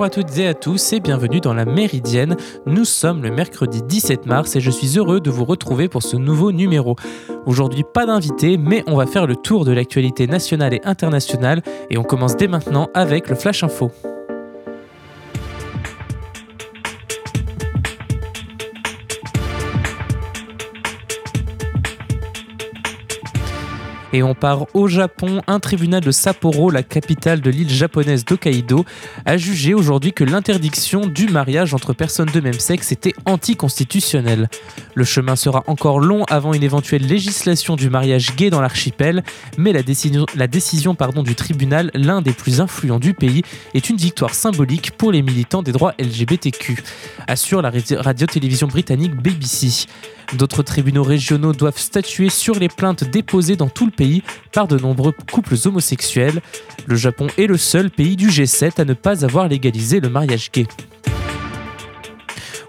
Bonjour à toutes et à tous et bienvenue dans la Méridienne. Nous sommes le mercredi 17 mars et je suis heureux de vous retrouver pour ce nouveau numéro. Aujourd'hui, pas d'invité, mais on va faire le tour de l'actualité nationale et internationale et on commence dès maintenant avec le Flash Info. Et on part au Japon. Un tribunal de Sapporo, la capitale de l'île japonaise d'Hokkaido, a jugé aujourd'hui que l'interdiction du mariage entre personnes de même sexe était anticonstitutionnelle. Le chemin sera encore long avant une éventuelle législation du mariage gay dans l'archipel, mais la décision, la décision pardon, du tribunal, l'un des plus influents du pays, est une victoire symbolique pour les militants des droits LGBTQ, assure la radio-télévision britannique BBC. D'autres tribunaux régionaux doivent statuer sur les plaintes déposées dans tout le par de nombreux couples homosexuels. Le Japon est le seul pays du G7 à ne pas avoir légalisé le mariage gay.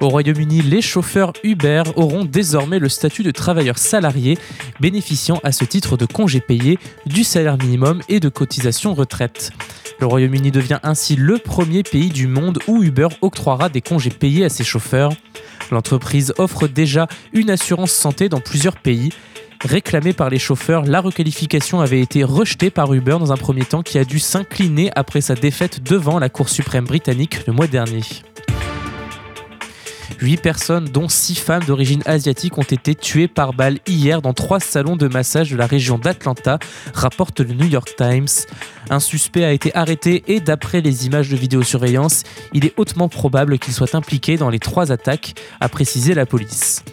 Au Royaume-Uni, les chauffeurs Uber auront désormais le statut de travailleurs salariés, bénéficiant à ce titre de congés payés, du salaire minimum et de cotisation retraite. Le Royaume-Uni devient ainsi le premier pays du monde où Uber octroiera des congés payés à ses chauffeurs. L'entreprise offre déjà une assurance santé dans plusieurs pays. Réclamée par les chauffeurs, la requalification avait été rejetée par Uber dans un premier temps qui a dû s'incliner après sa défaite devant la Cour suprême britannique le mois dernier. 8 personnes, dont 6 femmes d'origine asiatique, ont été tuées par balle hier dans trois salons de massage de la région d'Atlanta, rapporte le New York Times. Un suspect a été arrêté et d'après les images de vidéosurveillance, il est hautement probable qu'il soit impliqué dans les trois attaques, a précisé la police.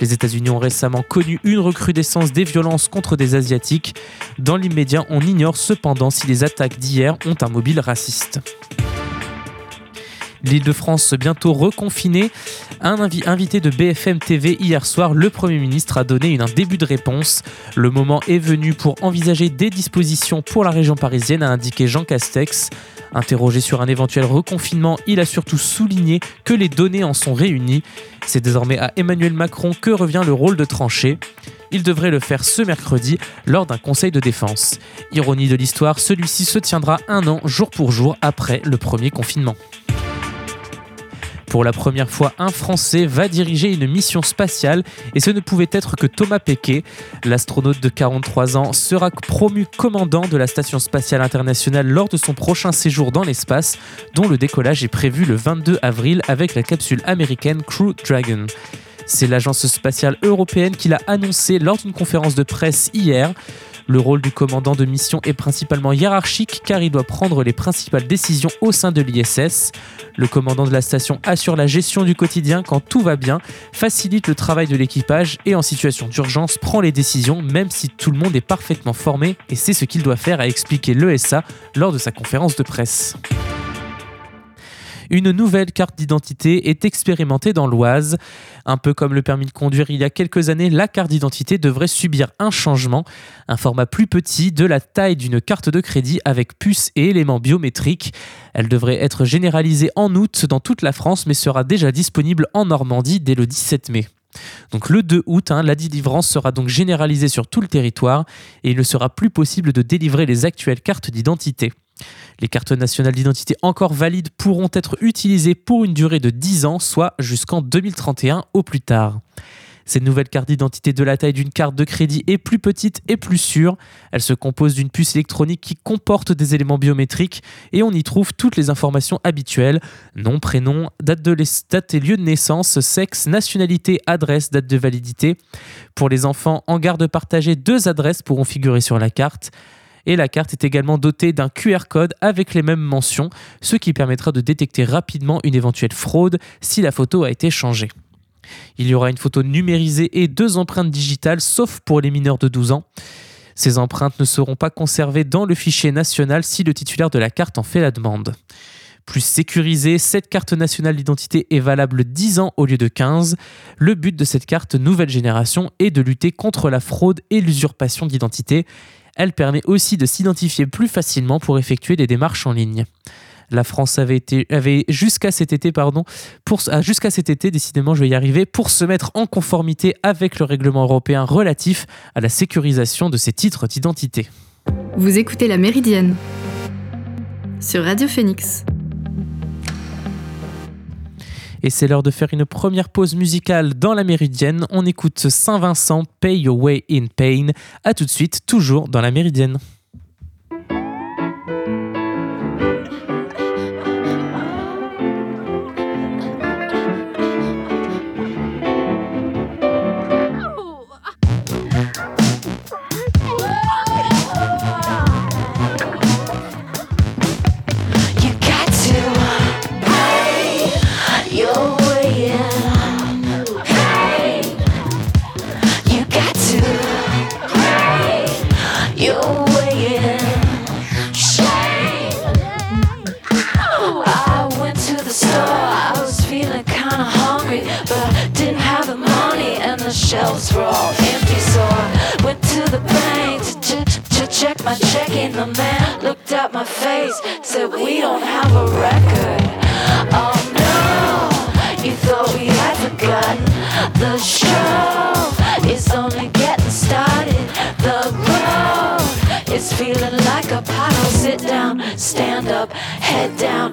Les États-Unis ont récemment connu une recrudescence des violences contre des Asiatiques. Dans l'immédiat, on ignore cependant si les attaques d'hier ont un mobile raciste. L'île de France bientôt reconfinée. Un invité de BFM TV hier soir, le Premier ministre a donné un début de réponse. Le moment est venu pour envisager des dispositions pour la région parisienne, a indiqué Jean Castex. Interrogé sur un éventuel reconfinement, il a surtout souligné que les données en sont réunies. C'est désormais à Emmanuel Macron que revient le rôle de trancher. Il devrait le faire ce mercredi lors d'un conseil de défense. Ironie de l'histoire, celui-ci se tiendra un an jour pour jour après le premier confinement. Pour la première fois, un Français va diriger une mission spatiale et ce ne pouvait être que Thomas Pesquet. L'astronaute de 43 ans sera promu commandant de la Station spatiale internationale lors de son prochain séjour dans l'espace, dont le décollage est prévu le 22 avril avec la capsule américaine Crew Dragon. C'est l'agence spatiale européenne qui l'a annoncé lors d'une conférence de presse hier. Le rôle du commandant de mission est principalement hiérarchique car il doit prendre les principales décisions au sein de l'ISS. Le commandant de la station assure la gestion du quotidien quand tout va bien, facilite le travail de l'équipage et en situation d'urgence prend les décisions même si tout le monde est parfaitement formé et sait ce qu'il doit faire, a expliqué l'ESA lors de sa conférence de presse. Une nouvelle carte d'identité est expérimentée dans l'Oise. Un peu comme le permis de conduire il y a quelques années, la carte d'identité devrait subir un changement, un format plus petit de la taille d'une carte de crédit avec puce et éléments biométriques. Elle devrait être généralisée en août dans toute la France mais sera déjà disponible en Normandie dès le 17 mai. Donc le 2 août, hein, la délivrance sera donc généralisée sur tout le territoire et il ne sera plus possible de délivrer les actuelles cartes d'identité. Les cartes nationales d'identité encore valides pourront être utilisées pour une durée de 10 ans, soit jusqu'en 2031 au plus tard. Cette nouvelle carte d'identité de la taille d'une carte de crédit est plus petite et plus sûre. Elle se compose d'une puce électronique qui comporte des éléments biométriques et on y trouve toutes les informations habituelles nom, prénom, date, de et lieu de naissance, sexe, nationalité, adresse, date de validité. Pour les enfants en garde partagée, deux adresses pourront figurer sur la carte et la carte est également dotée d'un QR code avec les mêmes mentions, ce qui permettra de détecter rapidement une éventuelle fraude si la photo a été changée. Il y aura une photo numérisée et deux empreintes digitales, sauf pour les mineurs de 12 ans. Ces empreintes ne seront pas conservées dans le fichier national si le titulaire de la carte en fait la demande. Plus sécurisée, cette carte nationale d'identité est valable 10 ans au lieu de 15. Le but de cette carte nouvelle génération est de lutter contre la fraude et l'usurpation d'identité elle permet aussi de s'identifier plus facilement pour effectuer des démarches en ligne. La France avait été jusqu'à cet été ah, jusqu'à cet été décidément je vais y arriver pour se mettre en conformité avec le règlement européen relatif à la sécurisation de ces titres d'identité. Vous écoutez la Méridienne sur Radio Phoenix. Et c'est l'heure de faire une première pause musicale dans la Méridienne. On écoute Saint-Vincent, Pay Your Way in Pain. A tout de suite, toujours dans la Méridienne. Feeling like a puddle. Sit down, stand up, head down,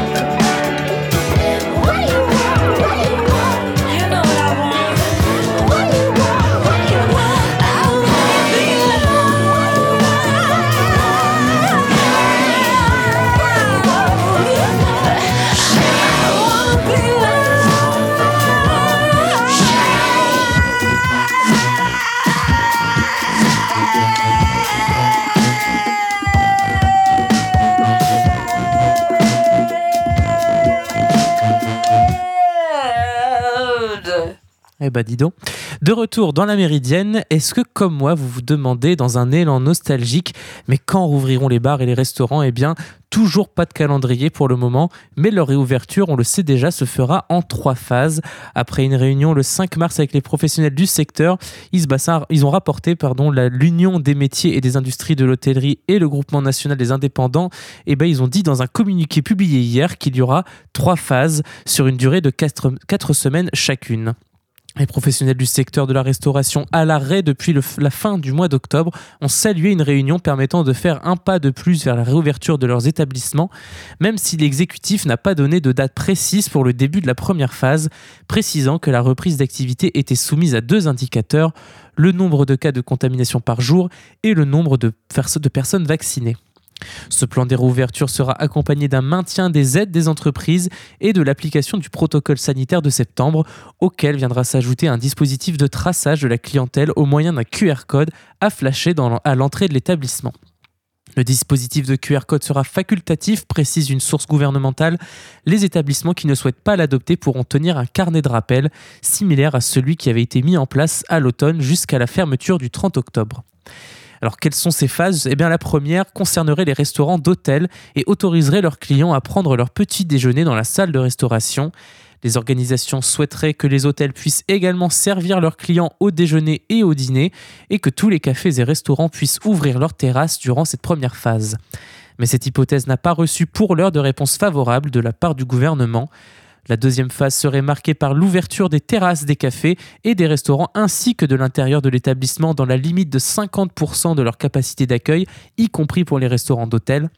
Eh bah dis donc. De retour dans la Méridienne, est-ce que comme moi vous vous demandez dans un élan nostalgique, mais quand rouvriront les bars et les restaurants? Eh bien, toujours pas de calendrier pour le moment, mais leur réouverture, on le sait déjà, se fera en trois phases. Après une réunion le 5 mars avec les professionnels du secteur, ils, ont rapporté l'Union des métiers et des industries de l'hôtellerie et le Groupement national des indépendants. Et eh ben, ils ont dit dans un communiqué publié hier qu'il y aura trois phases sur une durée de quatre semaines chacune. Les professionnels du secteur de la restauration à l'arrêt depuis la fin du mois d'octobre ont salué une réunion permettant de faire un pas de plus vers la réouverture de leurs établissements, même si l'exécutif n'a pas donné de date précise pour le début de la première phase, précisant que la reprise d'activité était soumise à deux indicateurs, le nombre de cas de contamination par jour et le nombre de, personnes vaccinées. Ce plan des réouvertures sera accompagné d'un maintien des aides des entreprises et de l'application du protocole sanitaire de septembre, auquel viendra s'ajouter un dispositif de traçage de la clientèle au moyen d'un QR code à flasher à l'entrée de l'établissement. Le dispositif de QR code sera facultatif, précise une source gouvernementale. Les établissements qui ne souhaitent pas l'adopter pourront tenir un carnet de rappel, similaire à celui qui avait été mis en place à l'automne jusqu'à la fermeture du 30 octobre. Alors quelles sont ces phases? Eh bien la première concernerait les restaurants d'hôtels et autoriserait leurs clients à prendre leur petit déjeuner dans la salle de restauration. Les organisations souhaiteraient que les hôtels puissent également servir leurs clients au déjeuner et au dîner et que tous les cafés et restaurants puissent ouvrir leurs terrasses durant cette première phase. Mais cette hypothèse n'a pas reçu pour l'heure de réponse favorable de la part du gouvernement. La deuxième phase serait marquée par l'ouverture des terrasses des cafés et des restaurants ainsi que de l'intérieur de l'établissement dans la limite de 50% de leur capacité d'accueil, y compris pour les restaurants d'hôtel.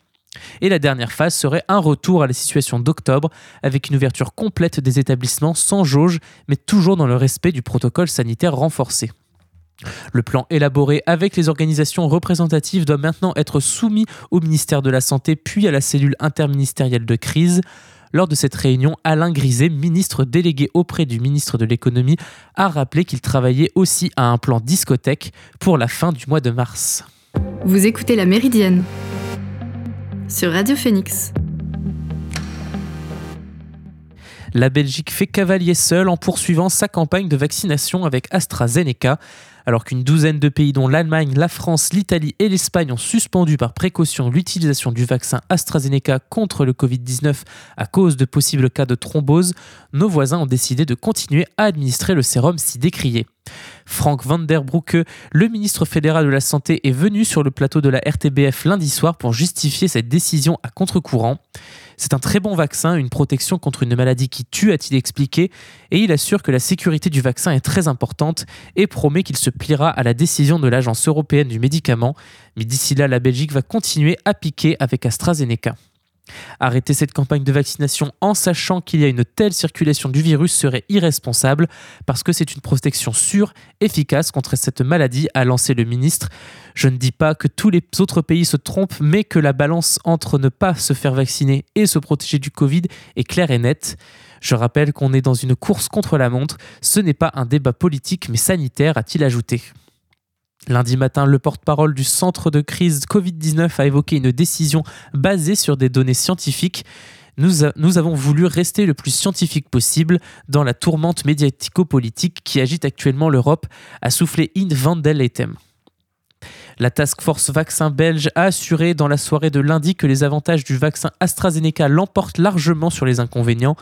Et la dernière phase serait un retour à la situation d'octobre avec une ouverture complète des établissements sans jauge, mais toujours dans le respect du protocole sanitaire renforcé. Le plan élaboré avec les organisations représentatives doit maintenant être soumis au ministère de la Santé puis à la cellule interministérielle de crise. Lors de cette réunion, Alain Griset, ministre délégué auprès du ministre de l'économie, a rappelé qu'il travaillait aussi à un plan discothèque pour la fin du mois de mars. Vous écoutez La Méridienne sur Radio Phoenix. La Belgique fait cavalier seul en poursuivant sa campagne de vaccination avec AstraZeneca. Alors qu'une douzaine de pays, dont l'Allemagne, la France, l'Italie et l'Espagne, ont suspendu par précaution l'utilisation du vaccin AstraZeneca contre le Covid-19 à cause de possibles cas de thrombose, nos voisins ont décidé de continuer à administrer le sérum si décrié. Frank van der Broeke, le ministre fédéral de la Santé, est venu sur le plateau de la RTBF lundi soir pour justifier cette décision à contre-courant. C'est un très bon vaccin, une protection contre une maladie qui tue, a-t-il expliqué, et il assure que la sécurité du vaccin est très importante et promet qu'il se pliera à la décision de l'Agence européenne du médicament. Mais d'ici là, la Belgique va continuer à piquer avec AstraZeneca. Arrêter cette campagne de vaccination en sachant qu'il y a une telle circulation du virus serait irresponsable parce que c'est une protection sûre, efficace contre cette maladie, a lancé le ministre. Je ne dis pas que tous les autres pays se trompent, mais que la balance entre ne pas se faire vacciner et se protéger du Covid est claire et nette. Je rappelle qu'on est dans une course contre la montre, ce n'est pas un débat politique mais sanitaire, a-t-il ajouté. Lundi matin, le porte-parole du centre de crise Covid-19 a évoqué une décision basée sur des données scientifiques. Nous, avons voulu rester le plus scientifique possible dans la tourmente médiatico-politique qui agite actuellement l'Europe, a soufflé In van der La task force vaccin belge a assuré dans la soirée de lundi que les avantages du vaccin AstraZeneca l'emportent largement sur les inconvénients.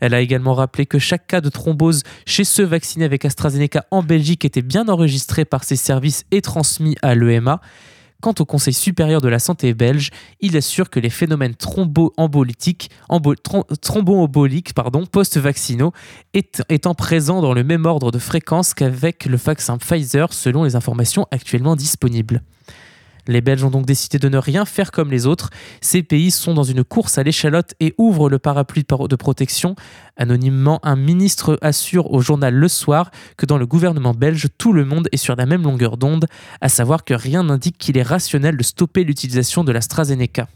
Elle a également rappelé que chaque cas de thrombose chez ceux vaccinés avec AstraZeneca en Belgique était bien enregistré par ses services et transmis à l'EMA. Quant au Conseil supérieur de la santé belge, il assure que les phénomènes thromboemboliques, post-vaccinaux étant présents dans le même ordre de fréquence qu'avec le vaccin Pfizer selon les informations actuellement disponibles. Les Belges ont donc décidé de ne rien faire comme les autres. Ces pays sont dans une course à l'échalote et ouvrent le parapluie de protection. Anonymement, un ministre assure au journal Le Soir que dans le gouvernement belge, tout le monde est sur la même longueur d'onde, à savoir que rien n'indique qu'il est rationnel de stopper l'utilisation de l'AstraZeneca.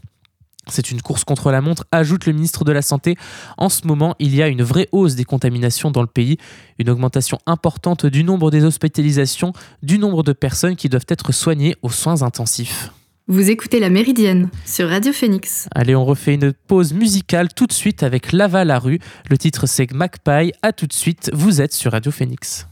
C'est une course contre la montre, ajoute le ministre de la Santé. En ce moment, il y a une vraie hausse des contaminations dans le pays, une augmentation importante du nombre des hospitalisations, du nombre de personnes qui doivent être soignées aux soins intensifs. Vous écoutez La Méridienne sur Radio Phoenix. Allez, on refait une pause musicale tout de suite avec Lava la rue. Le titre c'est Magpie. A tout de suite, vous êtes sur Radio Phoenix.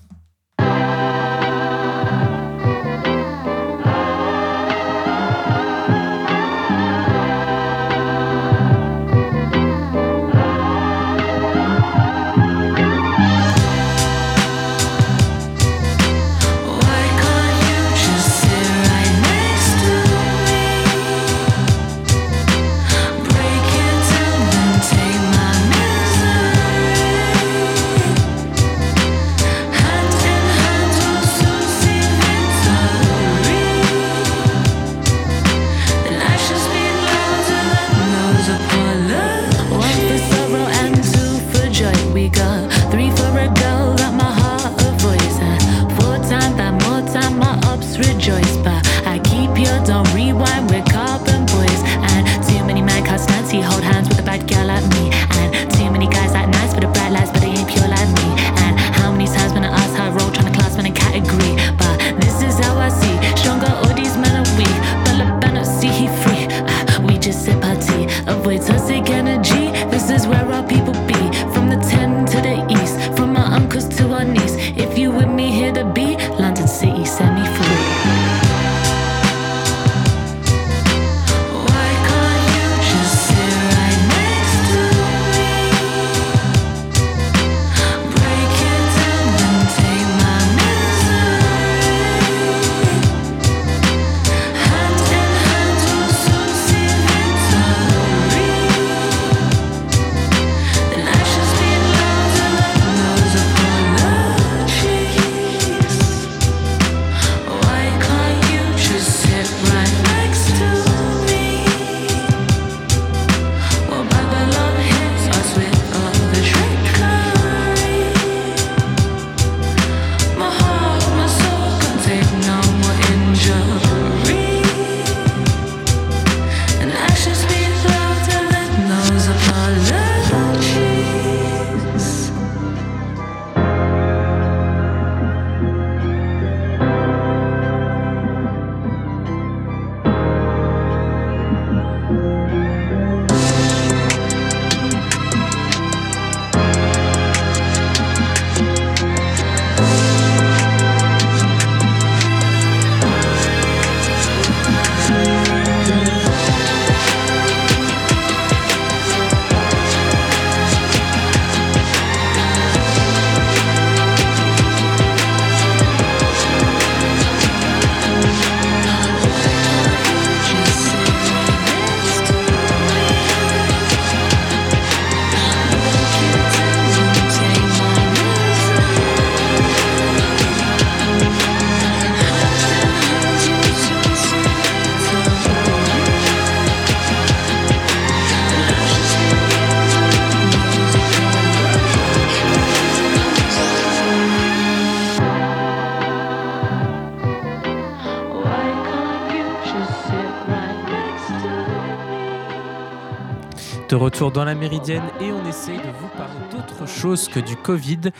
De retour dans la Méridienne et on essaye de vous parler d'autre chose que du Covid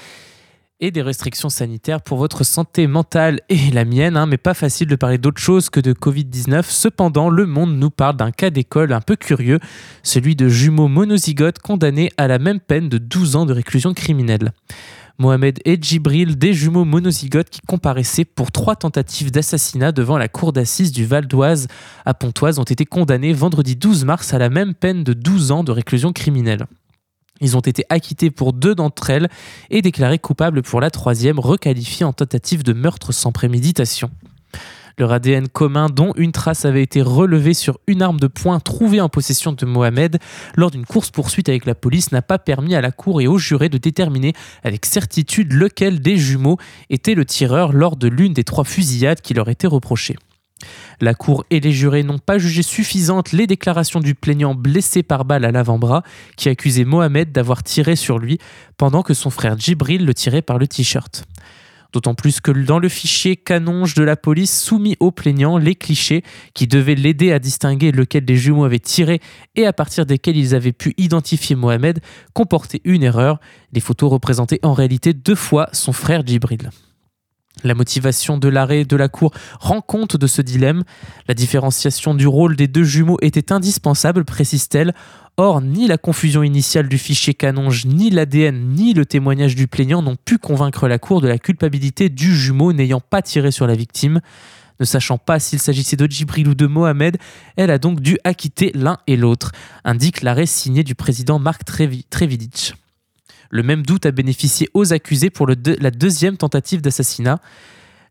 et des restrictions sanitaires pour votre santé mentale et la mienne, hein, mais pas facile de parler d'autre chose que de Covid-19. Cependant, le monde nous parle d'un cas d'école un peu curieux, celui de jumeaux monozygotes condamnés à la même peine de 12 ans de réclusion criminelle. Mohamed et Djibril, des jumeaux monozygotes qui comparaissaient pour trois tentatives d'assassinat devant la cour d'assises du Val d'Oise à Pontoise, ont été condamnés vendredi 12 mars à la même peine de 12 ans de réclusion criminelle. Ils ont été acquittés pour deux d'entre elles et déclarés coupables pour la troisième, requalifiée en tentative de meurtre sans préméditation. Leur ADN commun, dont une trace avait été relevée sur une arme de poing trouvée en possession de Mohamed lors d'une course-poursuite avec la police, n'a pas permis à la cour et aux jurés de déterminer avec certitude lequel des jumeaux était le tireur lors de l'une des trois fusillades qui leur étaient reprochées. La Cour et les jurés n'ont pas jugé suffisantes les déclarations du plaignant blessé par balle à l'avant-bras qui accusait Mohamed d'avoir tiré sur lui pendant que son frère Djibril le tirait par le t-shirt. D'autant plus que dans le fichier canonge de la police soumis au plaignant, les clichés qui devaient l'aider à distinguer lequel des jumeaux avait tiré et à partir desquels ils avaient pu identifier Mohamed comportaient une erreur. Les photos représentaient en réalité deux fois son frère Djibril. La motivation de l'arrêt de la Cour rend compte de ce dilemme. La différenciation du rôle des deux jumeaux était indispensable, précise-t-elle. Or, ni la confusion initiale du fichier Canonge, ni l'ADN, ni le témoignage du plaignant n'ont pu convaincre la Cour de la culpabilité du jumeau n'ayant pas tiré sur la victime. Ne sachant pas s'il s'agissait de Djibril ou de Mohamed, elle a donc dû acquitter l'un et l'autre, indique l'arrêt signé du président Marc Trevidic. Le même doute a bénéficié aux accusés pour la deuxième tentative d'assassinat.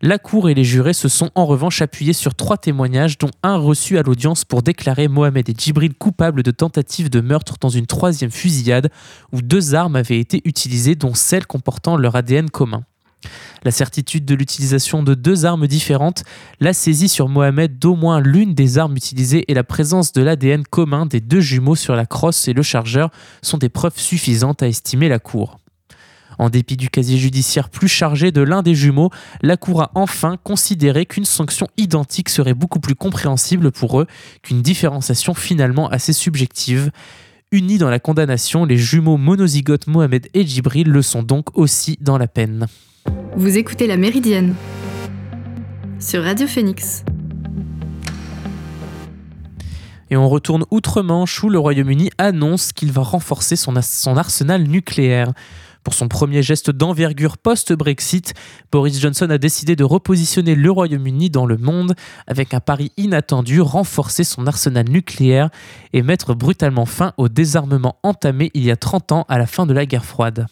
La Cour et les jurés se sont en revanche appuyés sur trois témoignages, dont un reçu à l'audience pour déclarer Mohamed et Djibril coupables de tentative de meurtre dans une troisième fusillade où deux armes avaient été utilisées, dont celle comportant leur ADN commun. La certitude de l'utilisation de deux armes différentes, la saisie sur Mohamed d'au moins l'une des armes utilisées et la présence de l'ADN commun des deux jumeaux sur la crosse et le chargeur sont des preuves suffisantes à estimer la Cour. En dépit du casier judiciaire plus chargé de l'un des jumeaux, la Cour a enfin considéré qu'une sanction identique serait beaucoup plus compréhensible pour eux qu'une différenciation finalement assez subjective. Unis dans la condamnation, les jumeaux monozygotes Mohamed et Djibril le sont donc aussi dans la peine. Vous écoutez La Méridienne sur Radio Phoenix. Et on retourne outre-Manche où le Royaume-Uni annonce qu'il va renforcer son, son arsenal nucléaire. Pour son premier geste d'envergure post-Brexit, Boris Johnson a décidé de repositionner le Royaume-Uni dans le monde avec un pari inattendu, renforcer son arsenal nucléaire et mettre brutalement fin au désarmement entamé il y a 30 ans à la fin de la guerre froide.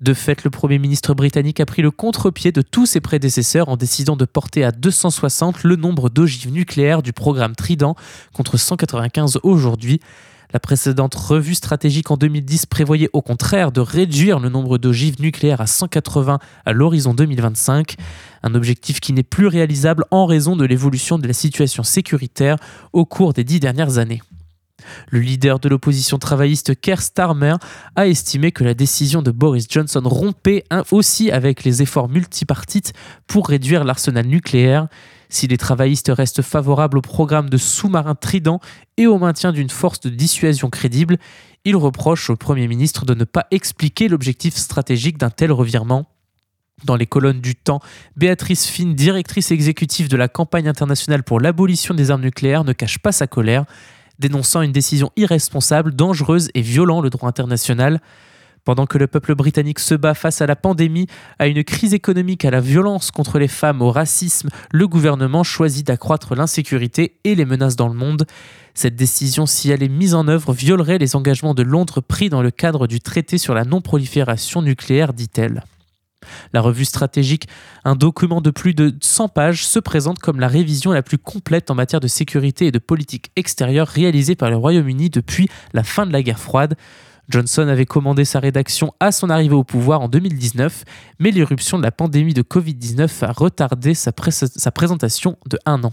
De fait, le Premier ministre britannique a pris le contre-pied de tous ses prédécesseurs en décidant de porter à 260 le nombre d'ogives nucléaires du programme Trident contre 195 aujourd'hui. La précédente revue stratégique en 2010 prévoyait au contraire de réduire le nombre d'ogives nucléaires à 180 à l'horizon 2025, un objectif qui n'est plus réalisable en raison de l'évolution de la situation sécuritaire au cours des dix dernières années. Le leader de l'opposition travailliste Keir Starmer a estimé que la décision de Boris Johnson rompait aussi avec les efforts multipartites pour réduire l'arsenal nucléaire. Si les travaillistes restent favorables au programme de sous-marins Trident et au maintien d'une force de dissuasion crédible, ils reprochent au Premier ministre de ne pas expliquer l'objectif stratégique d'un tel revirement. Dans les colonnes du temps, Béatrice Finn, directrice exécutive de la campagne internationale pour l'abolition des armes nucléaires, ne cache pas sa colère dénonçant une décision irresponsable, dangereuse et violant le droit international. Pendant que le peuple britannique se bat face à la pandémie, à une crise économique, à la violence contre les femmes, au racisme, le gouvernement choisit d'accroître l'insécurité et les menaces dans le monde. Cette décision, si elle est mise en œuvre, violerait les engagements de Londres pris dans le cadre du traité sur la non-prolifération nucléaire, dit-elle. La revue stratégique, un document de plus de 100 pages, se présente comme la révision la plus complète en matière de sécurité et de politique extérieure réalisée par le Royaume-Uni depuis la fin de la guerre froide. Johnson avait commandé sa rédaction à son arrivée au pouvoir en 2019, mais l'éruption de la pandémie de Covid-19 a retardé sa, sa présentation de un an.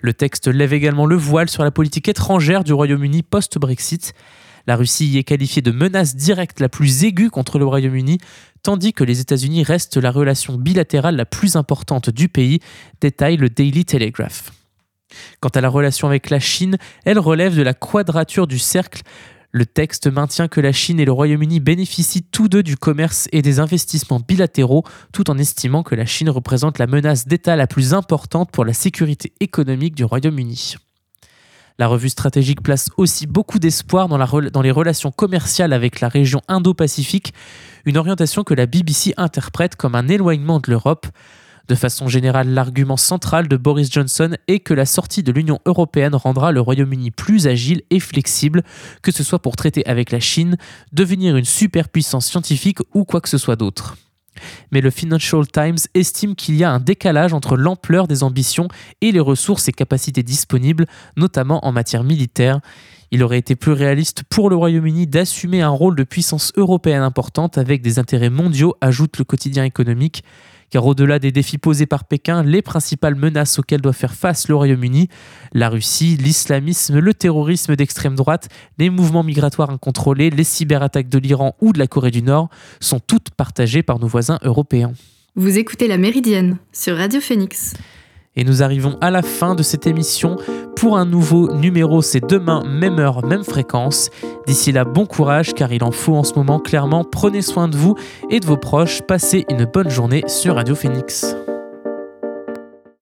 Le texte lève également le voile sur la politique étrangère du Royaume-Uni post-Brexit. La Russie y est qualifiée de menace directe la plus aiguë contre le Royaume-Uni, tandis que les États-Unis restent la relation bilatérale la plus importante du pays, détaille le Daily Telegraph. Quant à la relation avec la Chine, elle relève de la quadrature du cercle. Le texte maintient que la Chine et le Royaume-Uni bénéficient tous deux du commerce et des investissements bilatéraux, tout en estimant que la Chine représente la menace d'État la plus importante pour la sécurité économique du Royaume-Uni. La revue stratégique place aussi beaucoup d'espoir dans, les relations commerciales avec la région Indo-Pacifique, une orientation que la BBC interprète comme un éloignement de l'Europe. De façon générale, l'argument central de Boris Johnson est que la sortie de l'Union européenne rendra le Royaume-Uni plus agile et flexible, que ce soit pour traiter avec la Chine, devenir une superpuissance scientifique ou quoi que ce soit d'autre mais le Financial Times estime qu'il y a un décalage entre l'ampleur des ambitions et les ressources et capacités disponibles, notamment en matière militaire. Il aurait été plus réaliste pour le Royaume-Uni d'assumer un rôle de puissance européenne importante avec des intérêts mondiaux, ajoute le quotidien économique car au-delà des défis posés par Pékin, les principales menaces auxquelles doit faire face le Royaume-Uni, la Russie, l'islamisme, le terrorisme d'extrême droite, les mouvements migratoires incontrôlés, les cyberattaques de l'Iran ou de la Corée du Nord, sont toutes partagées par nos voisins européens. Vous écoutez La Méridienne sur Radio Phoenix. Et nous arrivons à la fin de cette émission. Pour un nouveau numéro, c'est demain, même heure, même fréquence. D'ici là, bon courage car il en faut en ce moment clairement. Prenez soin de vous et de vos proches. Passez une bonne journée sur Radio Phoenix.